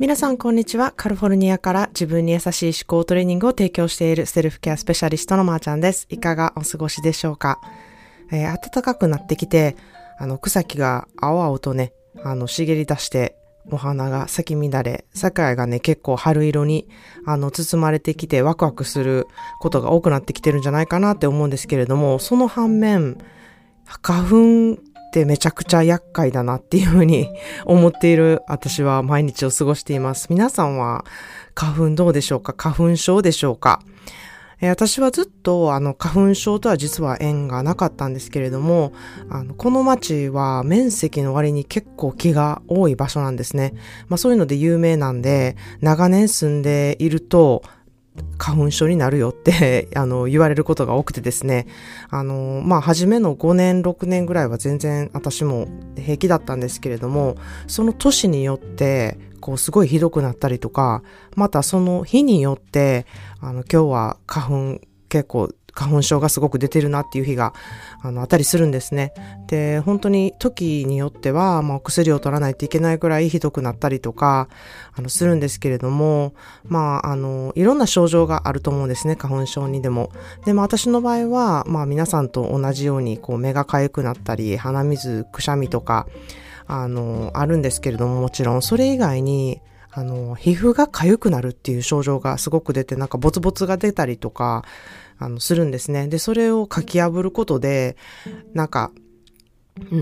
皆さん、こんにちは。カリフォルニアから自分に優しい思考トレーニングを提供しているセルフケアスペシャリストのまーちゃんです。いかがお過ごしでしょうか、えー、暖かくなってきて、あの、草木が青々とね、あの、茂り出して、お花が咲き乱れ、桜がね、結構春色に、あの、包まれてきてワクワクすることが多くなってきてるんじゃないかなって思うんですけれども、その反面、花粉ってめちゃくちゃ厄介だなっていうふうに 思っている私は毎日を過ごしています。皆さんは花粉どうでしょうか？花粉症でしょうか？私はずっとあの花粉症とは実は縁がなかったんですけれども、あのこの町は面積の割に結構木が多い場所なんですね。まあそういうので有名なんで、長年住んでいると、花粉症になるよって あの、言われることが多くてですね。あの、まあ、初めの5年、6年ぐらいは全然私も平気だったんですけれども、その年によって、こう、すごいひどくなったりとか、またその日によって、あの、今日は花粉結構花粉症がすごく出てるなっていう日が、あの、あったりするんですね。で、本当に時によっては、まあ、薬を取らないといけないくらいひどくなったりとか、あの、するんですけれども、まあ、あの、いろんな症状があると思うんですね、花粉症にでも。でも私の場合は、まあ、皆さんと同じように、こう、目が痒くなったり、鼻水、くしゃみとか、あの、あるんですけれども、もちろん、それ以外に、あの、皮膚が痒くなるっていう症状がすごく出て、なんかボツボツが出たりとか、あの、するんですね。で、それをかき破ることで、なんか、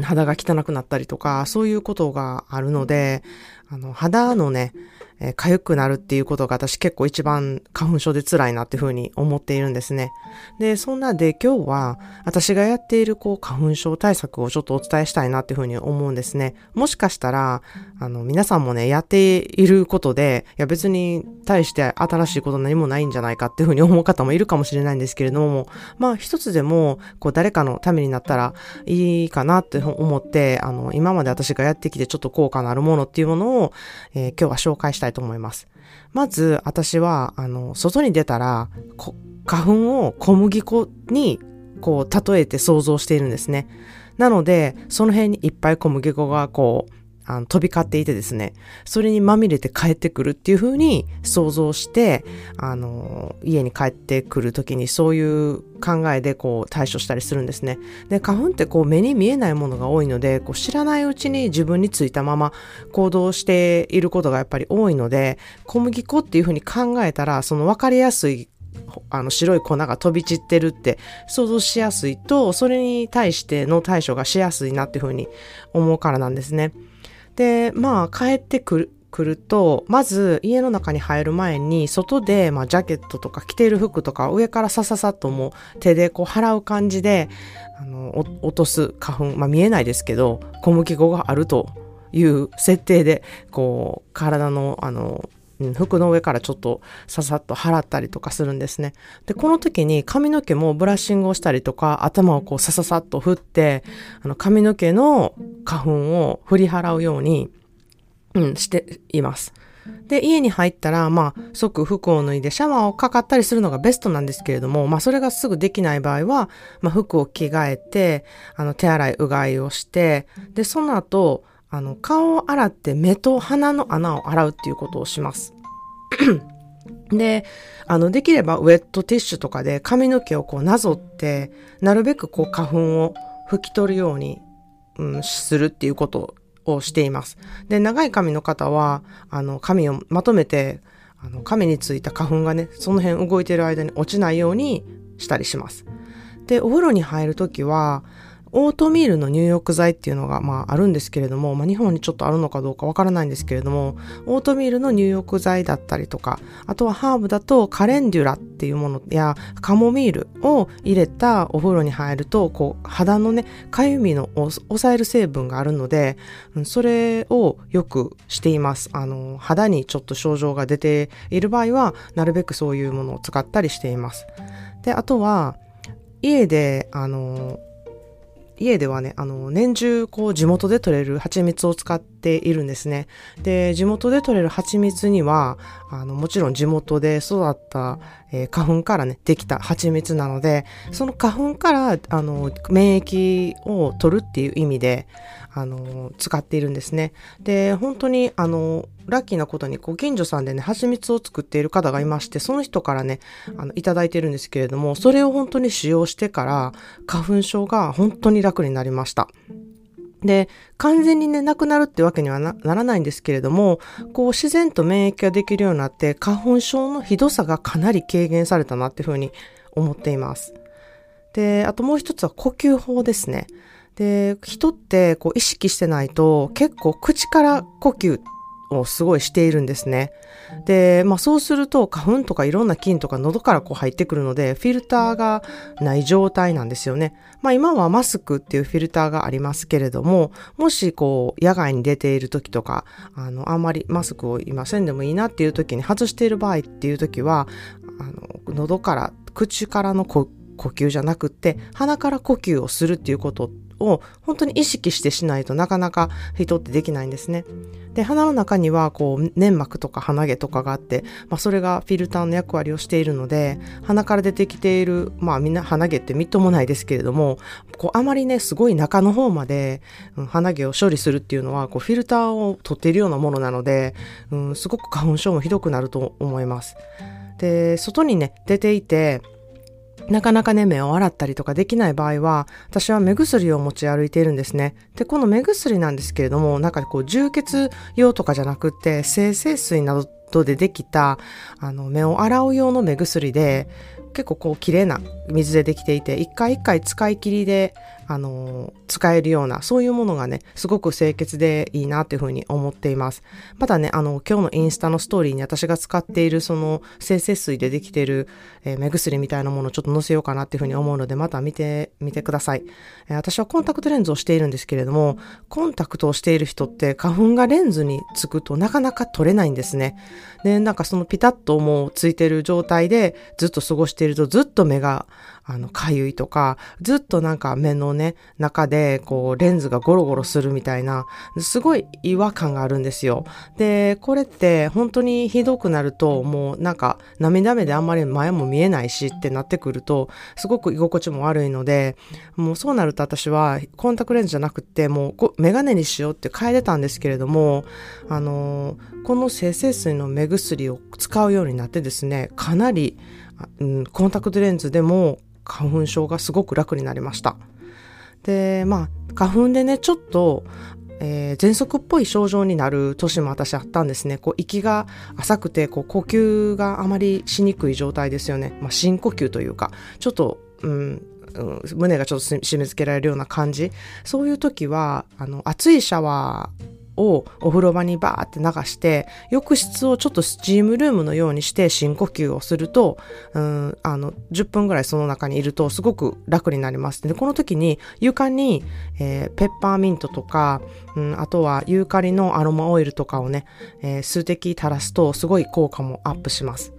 肌が汚くなったりとか、そういうことがあるので、あの、肌のね、えー、痒くなるっていうことが私結構一番花粉症で辛いなっていうふうに思っているんですね。で、そんなで今日は私がやっているこう花粉症対策をちょっとお伝えしたいなっていうふうに思うんですね。もしかしたら、あの、皆さんもね、やっていることで、いや別に対して新しいこと何もないんじゃないかっていうふうに思う方もいるかもしれないんですけれども、まあ一つでも、こう誰かのためになったらいいかなって思って、あの、今まで私がやってきてちょっと効果のあるものっていうものを、えー、今日は紹介したいたいと思います。まず、私は、あの、外に出たら、花粉を小麦粉に、こう、例えて想像しているんですね。なので、その辺にいっぱい小麦粉が、こう、あの飛び交っていてですね、それにまみれて帰ってくるっていう風に想像して、あの、家に帰ってくる時にそういう考えでこう対処したりするんですね。で、花粉ってこう目に見えないものが多いので、こう知らないうちに自分についたまま行動していることがやっぱり多いので、小麦粉っていう風に考えたら、その分かりやすいあの白い粉が飛び散ってるって想像しやすいと、それに対しての対処がしやすいなっていうふうに思うからなんですね。で、まあ、帰ってくる、来ると、まず家の中に入る前に、外で、まあ、ジャケットとか着ている服とか上からさささっともう手でこう払う感じで、あの、落とす花粉、まあ見えないですけど、小麦粉があるという設定で、こう、体の、あの、服の上からちょっとささっと払ったりとかするんですね。で、この時に髪の毛もブラッシングをしたりとか、頭をこうさささっと振って、あの髪の毛の花粉を振り払うように、うん、しています。で、家に入ったら、まあ、即服を脱いでシャワーをかかったりするのがベストなんですけれども、まあ、それがすぐできない場合は、まあ、服を着替えて、あの、手洗い、うがいをして、で、その後、あの、顔を洗って目と鼻の穴を洗うっていうことをします。で、あの、できればウェットティッシュとかで髪の毛をこうなぞって、なるべくこう花粉を拭き取るように、うん、するっていうことをしています。で、長い髪の方は、あの、髪をまとめて、あの、髪についた花粉がね、その辺動いてる間に落ちないようにしたりします。で、お風呂に入るときは、オートミールの入浴剤っていうのが、まあ、あるんですけれども、まあ、日本にちょっとあるのかどうかわからないんですけれども、オートミールの入浴剤だったりとか、あとはハーブだとカレンデュラっていうものやカモミールを入れたお風呂に入ると、こう、肌のね、かゆみの抑える成分があるので、それをよくしています。あの、肌にちょっと症状が出ている場合は、なるべくそういうものを使ったりしています。で、あとは、家で、あの、家ではね、あの、年中、こう、地元で採れる蜂蜜を使っているんですね。で、地元で採れる蜂蜜には、あの、もちろん地元で育った、えー、花粉からね、できた蜂蜜なので、その花粉から、あの、免疫を取るっていう意味で、あの、使っているんですね。で、本当に、あの、ラッキーなことに、ご近所さんでね、蜂蜜を作っている方がいまして、その人からね、あの、いただいてるんですけれども、それを本当に使用してから、花粉症が本当に楽になりました。で、完全にね、なくなるってわけにはならないんですけれども、こう自然と免疫ができるようになって、花粉症のひどさがかなり軽減されたなっていうふうに思っています。で、あともう一つは呼吸法ですね。で、人ってこう意識してないと結構口から呼吸をすごいしているんですね。で、まあそうすると花粉とかいろんな菌とか喉からこう入ってくるので、フィルターがない状態なんですよね。まあ今はマスクっていうフィルターがありますけれども、もしこう野外に出ている時とか、あの、あんまりマスクを今せんでもいいなっていう時に外している場合っていう時は、あの、喉から、口からの呼吸じゃなくって、鼻から呼吸をするっていうことってを本当に意識してしないとなかなか人ってできないんですね。で、鼻の中にはこう粘膜とか鼻毛とかがあって、まあそれがフィルターの役割をしているので、鼻から出てきている、まあみんな鼻毛ってみっともないですけれども、こうあまりね、すごい中の方まで、うん、鼻毛を処理するっていうのは、こうフィルターを取っているようなものなので、うん、すごく花粉症もひどくなると思います。で、外にね、出ていて、なかなかね、目を洗ったりとかできない場合は、私は目薬を持ち歩いているんですね。で、この目薬なんですけれども、なんかこう、充血用とかじゃなくて、生成水などでできた、あの、目を洗う用の目薬で、結構こう綺麗な水でできていて、一回一回使い切りで、あの使えるような、そういうものがね、すごく清潔でいいなっていうふうに思っています。まだね、あの、今日のインスタのストーリーに私が使っているその生成水でできている、えー、目薬みたいなものをちょっと載せようかなっていうふうに思うので、また見てみてください、えー、私はコンタクトレンズをしているんですけれども、コンタクトをしている人って花粉がレンズにつくとなかなか取れないんですね。で、なんかそのピタッともうついてる状態でずっと過ごしているとずっと目があの、かゆいとか、ずっとなんか目のね、中で、こう、レンズがゴロゴロするみたいな、すごい違和感があるんですよ。で、これって本当にひどくなると、もうなんか、涙目であんまり前も見えないしってなってくると、すごく居心地も悪いので、もうそうなると私は、コンタクトレンズじゃなくて、もう、メガネにしようって変えてたんですけれども、あのこの生成水の目薬を使うようになってですね、かなり、うん、コンタクトレンズでも花粉症がすごく楽になりました。で、まあ、花粉でね、ちょっと、えー、喘息っぽい症状になる年も私あったんですね。こう、息が浅くて、こう、呼吸があまりしにくい状態ですよね。まあ、深呼吸というか、ちょっと、うん、うん、胸がちょっと締め付けられるような感じ。そういう時は、あの、熱いシャワーをお風呂場にバーって流して、浴室をちょっとスチームルームのようにして深呼吸をすると、うん、あの、10分ぐらいその中にいるとすごく楽になります。で、この時に床に、えー、ペッパーミントとか、うん、あとはユーカリのアロマオイルとかをね、えー、数滴垂らすとすごい効果もアップします。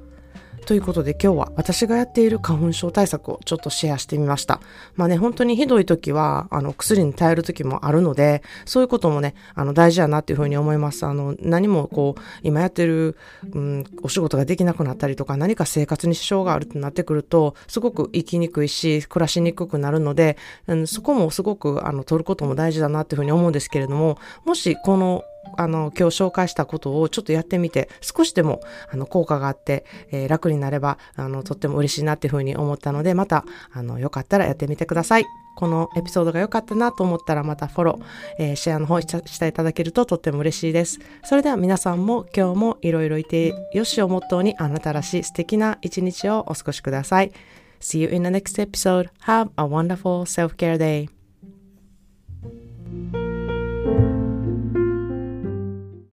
ということで今日は私がやっている花粉症対策をちょっとシェアしてみました。まあね、本当にひどい時は、あの、薬に頼る時もあるので、そういうこともね、あの、大事やなっていうふうに思います。あの、何もこう、今やってる、うん、お仕事ができなくなったりとか、何か生活に支障があるってなってくると、すごく生きにくいし、暮らしにくくなるので、うん、そこもすごく、あの、取ることも大事だなっていうふうに思うんですけれども、もしこのあの、今日紹介したことをちょっとやってみて、少しでも、あの、効果があって、えー、楽になれば、あの、とっても嬉しいなっていうふうに思ったので、また、あの、よかったらやってみてください。このエピソードが良かったなと思ったらまたフォロー、えー、シェアの方していただけるととっても嬉しいです。それでは皆さんも今日もいろいろいてよしをモットーにあなたらしい素敵な一日をお過ごしください。See you in the next episode. Have a wonderful self-care day.